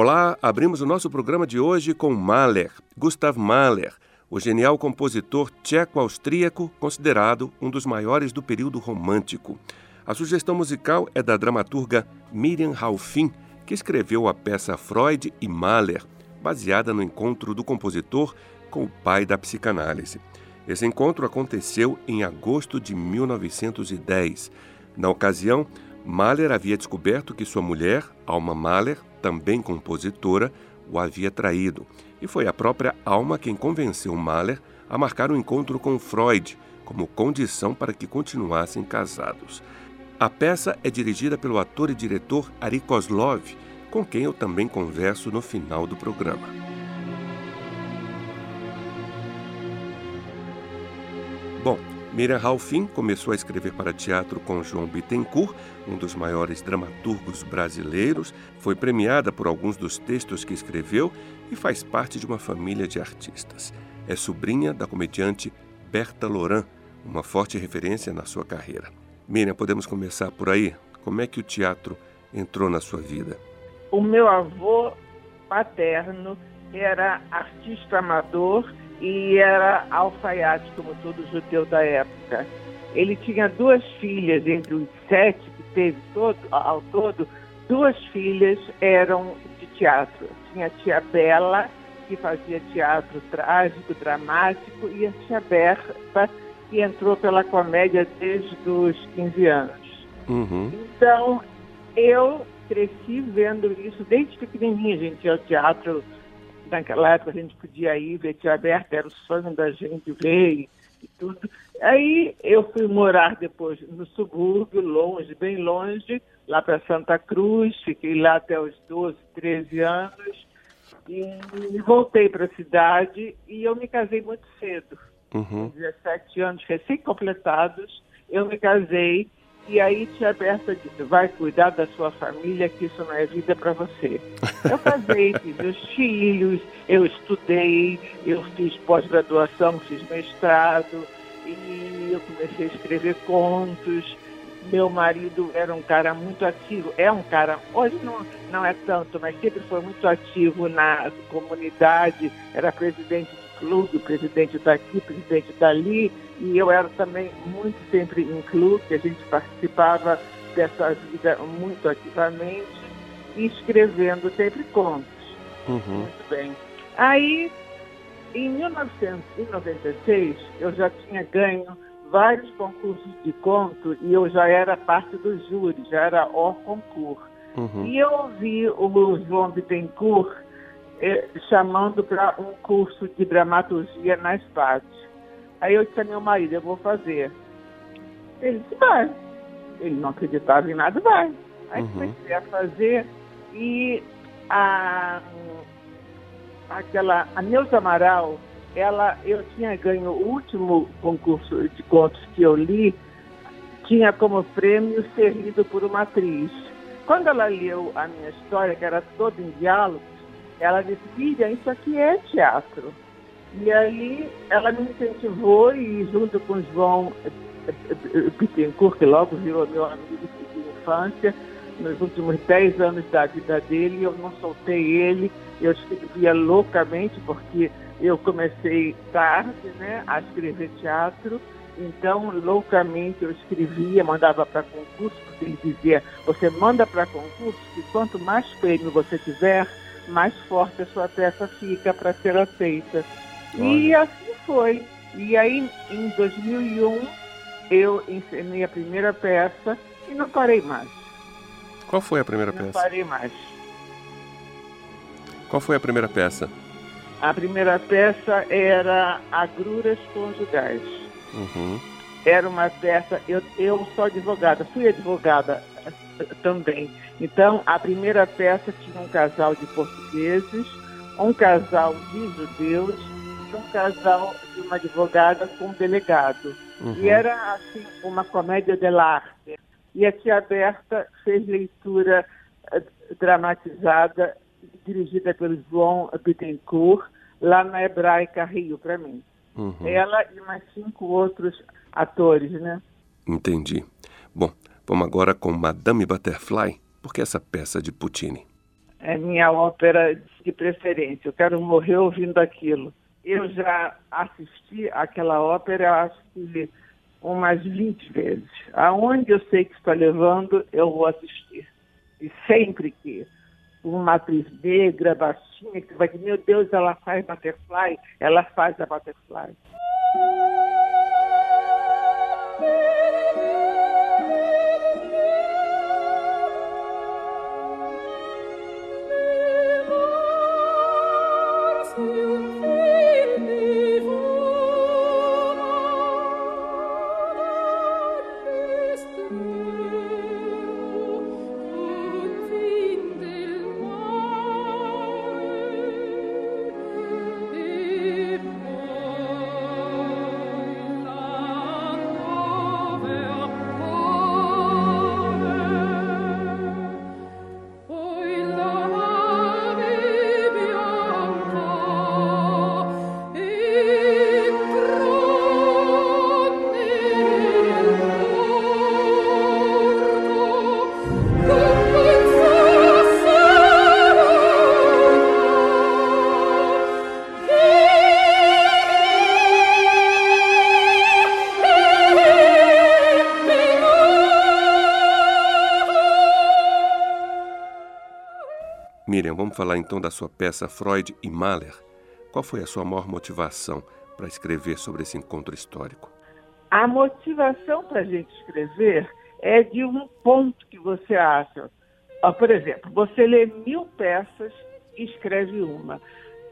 Olá, abrimos o nosso programa de hoje com Mahler, Gustav Mahler, o genial compositor tcheco-austríaco, considerado um dos maiores do período romântico. A sugestão musical é da dramaturga Miriam Halfin, que escreveu a peça Freud e Mahler, baseada no encontro do compositor com o pai da psicanálise. Esse encontro aconteceu em agosto de 1910. Na ocasião, Mahler havia descoberto que sua mulher, Alma Mahler, também compositora, o havia traído, e foi a própria Alma quem convenceu Mahler a marcar um encontro com Freud como condição para que continuassem casados. A peça é dirigida pelo ator e diretor Ari Kozlov, com quem eu também converso no final do programa. Bom, Miriam Ralfin começou a escrever para teatro com João Bittencourt, um dos maiores dramaturgos brasileiros, foi premiada por alguns dos textos que escreveu e faz parte de uma família de artistas. É sobrinha da comediante Berta Loran, uma forte referência na sua carreira. Miriam, podemos começar por aí? Como é que o teatro entrou na sua vida? O meu avô paterno era artista amador e era alfaiate, como todo judeu da época. Ele tinha duas filhas, entre os sete que teve todo, ao todo, duas filhas eram de teatro. Tinha a tia Bela, que fazia teatro trágico, dramático, e a tia Berta, que entrou pela comédia desde os 15 anos. Uhum. Então, eu cresci vendo isso desde pequenininha. A gente ao teatro naquela época a gente podia ir ver Tia Berta, era o sonho da gente ver e, e tudo. Aí eu fui morar depois no subúrbio, longe, bem longe, lá para Santa Cruz, fiquei lá até os 12, 13 anos e voltei para a cidade e eu me casei muito cedo. Uhum. 17 anos recém-completados, eu me casei e aí tia Berta disse, vai cuidar da sua família, que isso não é vida para você. Eu casei, fiz meus filhos, eu estudei, eu fiz pós-graduação, fiz mestrado, e eu comecei a escrever contos. Meu marido era um cara muito ativo, é um cara, hoje não, não é tanto, mas sempre foi muito ativo na comunidade, era presidente de clube, presidente daqui, presidente dali, e eu era também muito sempre em clube, a gente participava dessa vida muito ativamente, e escrevendo sempre contos. Uhum. Muito bem. Aí, em 1996, eu já tinha ganho vários concursos de conto e eu já era parte do júri, já era o concurso. Uhum. E eu ouvi o João Bittencourt chamando para um curso de dramaturgia na SPAD. Aí eu disse a meu marido, eu vou fazer. Ele disse, vai. Ele não acreditava em nada, vai. Aí Uhum. comecei a fazer e a, aquela, a Neuza Amaral, ela, eu tinha ganho o último concurso de contos que eu li, tinha como prêmio ser lido por uma atriz. Quando ela leu a minha história, que era toda em diálogos, ela disse, filha, isso aqui é teatro. E aí ela me incentivou e junto com o João Bittencourt, que logo virou meu amigo de infância, nos últimos 10 anos da vida dele, eu não soltei ele, eu escrevia loucamente, porque eu comecei tarde né, a escrever teatro, então loucamente eu escrevia, mandava para concurso, porque ele dizia, você manda para concurso, que quanto mais prêmio você tiver, mais forte a sua peça fica para ser aceita. E assim foi. E aí, em 2001, eu ensinei a primeira peça e não parei mais. Qual foi a primeira Não peça? parei mais. Qual foi a primeira peça? A primeira peça era Agruras Conjugais. Uhum. era uma peça. Eu, eu sou advogada, fui advogada eh, também. Então, a primeira peça tinha um casal de portugueses, um casal de judeus e um casal de uma advogada com um delegado. Uhum. E era, assim, uma comédia de arte. E a tia Berta fez leitura uh, dramatizada, dirigida pelo João Bittencourt, lá na Hebraica Rio, para mim. Uhum. Ela e mais cinco outros atores, né? Entendi. Bom, vamos agora com Madame Butterfly, porque essa peça de Puccini. É minha ópera de preferência. Eu quero morrer ouvindo aquilo. Eu já assisti aquela ópera, acho que umas 20 vezes. Aonde eu sei que está levando, eu vou assistir. E sempre que uma atriz negra, baixinha, que vai dizer, meu Deus, ela faz butterfly, ela faz a butterfly. Falar então da sua peça Freud e Mahler. Qual foi a sua maior motivação para escrever sobre esse encontro histórico? A motivação para a gente escrever é de um ponto que você acha. Por exemplo, você lê mil peças e escreve uma.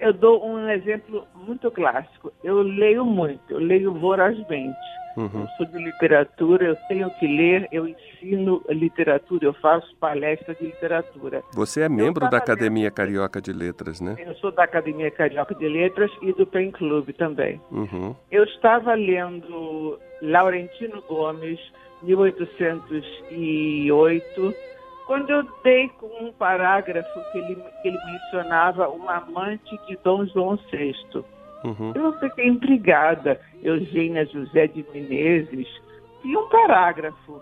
Eu dou um exemplo muito clássico. Eu leio muito, eu leio vorazmente. Uhum. Eu sou de literatura, eu tenho que ler, eu ensino literatura, eu faço palestra de literatura. Você é membro da Academia lendo... Carioca de Letras, né? Eu sou da Academia Carioca de Letras e do Pen Club também. Uhum. Eu estava lendo Laurentino Gomes, 1808, quando eu dei com um parágrafo que ele, que ele mencionava uma amante de Dom João VI. Uhum. Eu fiquei intrigada. Eugênia José de Menezes, e um parágrafo.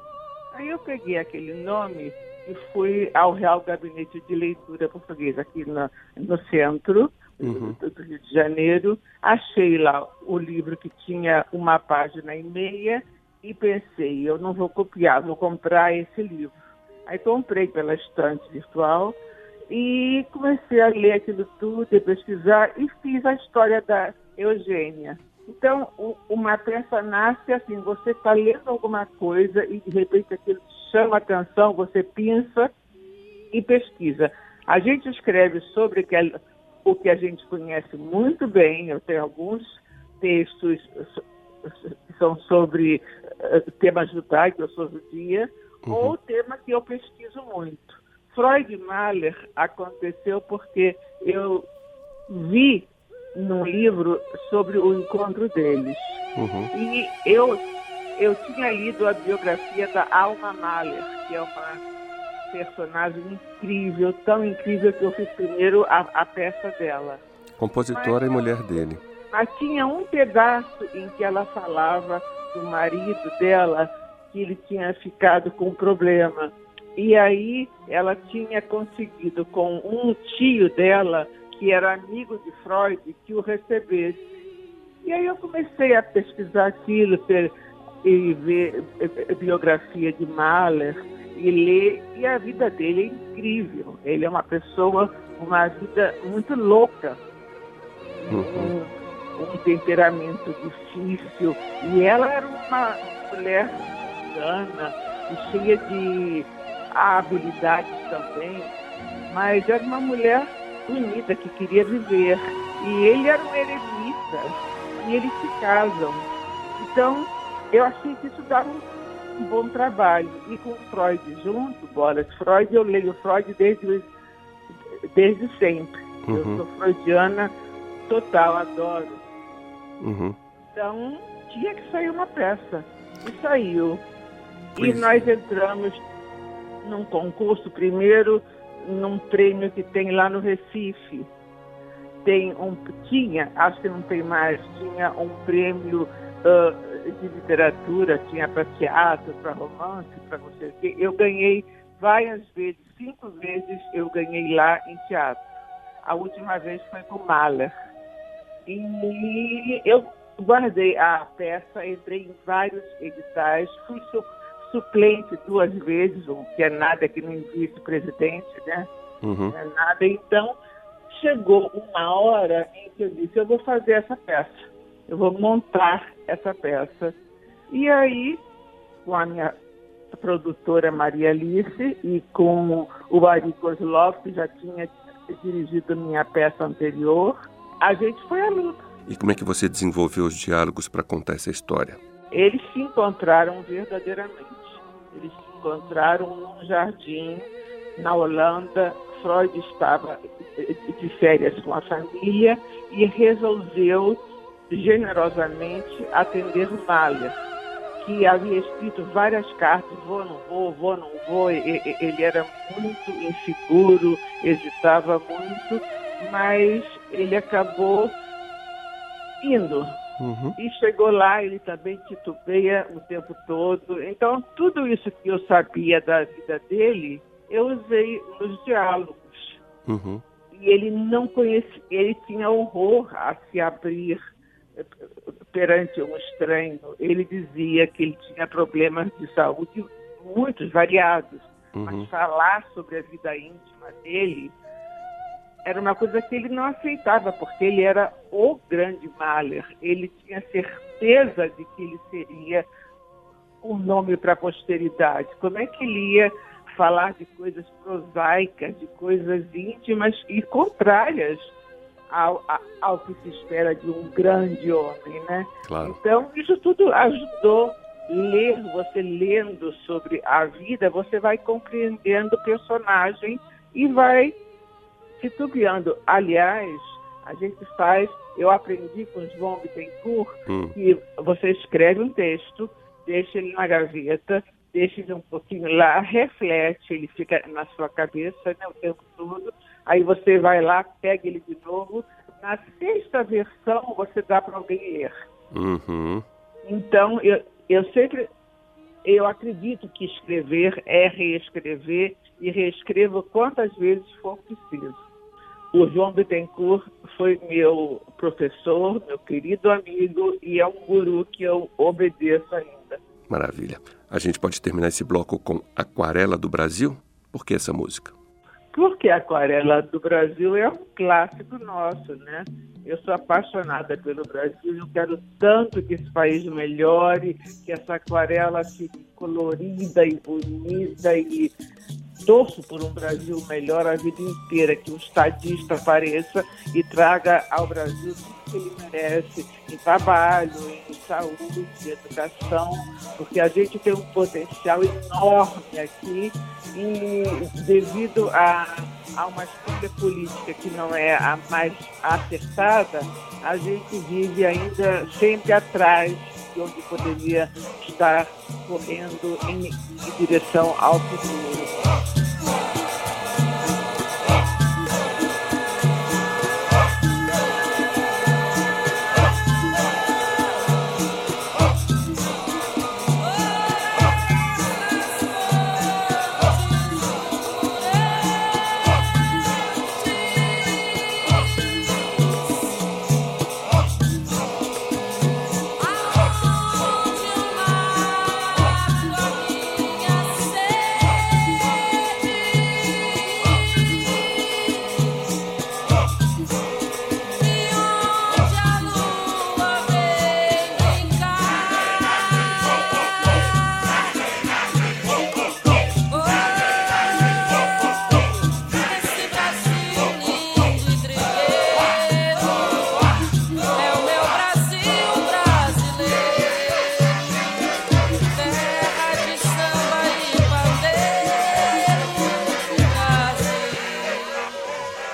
Aí eu peguei aquele nome e fui ao Real Gabinete de Leitura Portuguesa, aqui no, no centro uhum. do Rio de Janeiro. Achei lá o livro que tinha uma página e meia e pensei, eu não vou copiar, vou comprar esse livro. Aí comprei pela estante virtual e comecei a ler aquilo tudo, e pesquisar e fiz a história da Eugênia. Então, uma peça nasce assim, você está lendo alguma coisa e de repente aquilo chama a atenção, você pensa e pesquisa. A gente escreve sobre o que a gente conhece muito bem, eu tenho alguns textos que são sobre uh, temas judaicos, eu sou judia, uhum. ou tema que eu pesquiso muito. Freud Mahler aconteceu porque eu vi num livro sobre o encontro deles. Uhum. E eu, eu tinha lido a biografia da Alma Mahler, que é uma personagem incrível, tão incrível que eu fiz primeiro a, a peça dela. Compositora mas, e mulher dele. Mas tinha um pedaço em que ela falava do marido dela que ele tinha ficado com um problema e aí ela tinha conseguido com um tio dela, que era amigo de Freud, que o recebesse. E aí eu comecei a pesquisar aquilo, e ver a biografia de Mahler e ler, e a vida dele é incrível. Ele é uma pessoa, uma vida muito louca, uhum. um, um temperamento difícil. E ela era uma mulher sana e cheia de habilidades também, mas era uma mulher bonita que queria viver. E ele era um eremita, e eles se casam. Então, eu achei que isso dava um, bom trabalho. E com Freud junto, Bolas, Freud, eu leio Freud desde, desde sempre. Uhum. Eu sou freudiana total, adoro. Uhum. Então, tinha que sair uma peça. E saiu. Pois. E nós entramos num concurso primeiro, num prêmio que tem lá no Recife. Tem um, tinha, acho que não tem mais, tinha um prêmio uh, de literatura, tinha para teatro, para romance, para não sei o quê. Eu ganhei várias vezes, cinco vezes eu ganhei lá em teatro. A última vez foi com Mahler. E eu guardei a peça, entrei em vários editais, fui su suplente duas vezes, o que é nada que nem vice-presidente, né? Uhum. Não é nada. Então, chegou uma hora em que eu disse, eu vou fazer essa peça, eu vou montar essa peça. E aí, com a minha produtora Maria Alice e com o Ari Kozlov, que já tinha dirigido minha peça anterior, a gente foi à luta. E como é que você desenvolveu os diálogos para contar essa história? Eles se encontraram verdadeiramente. Eles encontraram num jardim na Holanda. Freud estava de férias com a família e resolveu generosamente atender Mahler, que havia escrito várias cartas, vou, não vou, vou, não vou. Ele era muito inseguro, hesitava muito, mas ele acabou indo. Uhum. E chegou lá, ele também titubeia o tempo todo. Então, tudo isso que eu sabia da vida dele, eu usei nos diálogos. Uhum. E ele não conhecia, ele tinha horror a se abrir eh, perante um estranho. Ele dizia que ele tinha problemas de saúde muitos, variados. Uhum. Mas falar sobre a vida íntima dele era uma coisa que ele não aceitava, porque ele era o grande Mahler. Ele tinha certeza de que ele seria um nome para a posteridade. Como é que ele ia falar de coisas prosaicas, de coisas íntimas e contrárias ao, ao que se espera de um grande homem, né? Claro. Então, isso tudo ajudou ler, você lendo sobre a vida, você vai compreendendo o personagem e vai titubeando. Aliás, a gente faz, eu aprendi com o João Bittencourt hum. que você escreve um texto, deixa ele na gaveta, deixa ele um pouquinho lá, reflete, ele fica na sua cabeça né, o tempo todo, aí você vai lá, pega ele de novo, na sexta versão você dá para alguém ler. Uhum. Então, eu, eu sempre, eu acredito que escrever é reescrever e reescrevo quantas vezes for preciso. O João Bittencourt foi meu professor, meu querido amigo e é um guru que eu obedeço ainda. Maravilha. A gente pode terminar esse bloco com Aquarela do Brasil? Por que essa música? Porque Aquarela do Brasil é um clássico nosso, né? Eu sou apaixonada pelo Brasil, eu quero tanto que esse país melhore, que essa aquarela fique colorida e bonita e torço por um Brasil melhor a vida inteira, que um estadista apareça e traga ao Brasil tudo que ele merece em trabalho, em saúde, em educação, porque a gente tem um potencial enorme aqui e devido a, a uma escolha política que não é a mais acertada, a gente vive ainda sempre atrás de onde poderia estar correndo em, em direção ao futuro.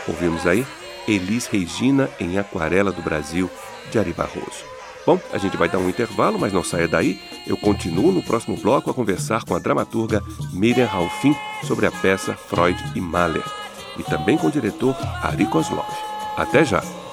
Ouvimos aí Elis Regina em Aquarela do Brasil, de Ari Barroso. Bom, a gente vai dar um intervalo, mas não saia daí. Eu continuo no próximo bloco a conversar com a dramaturga Miriam Ralfin sobre a peça Freud e Mahler. E também com o diretor Ari Kozlov. Até já!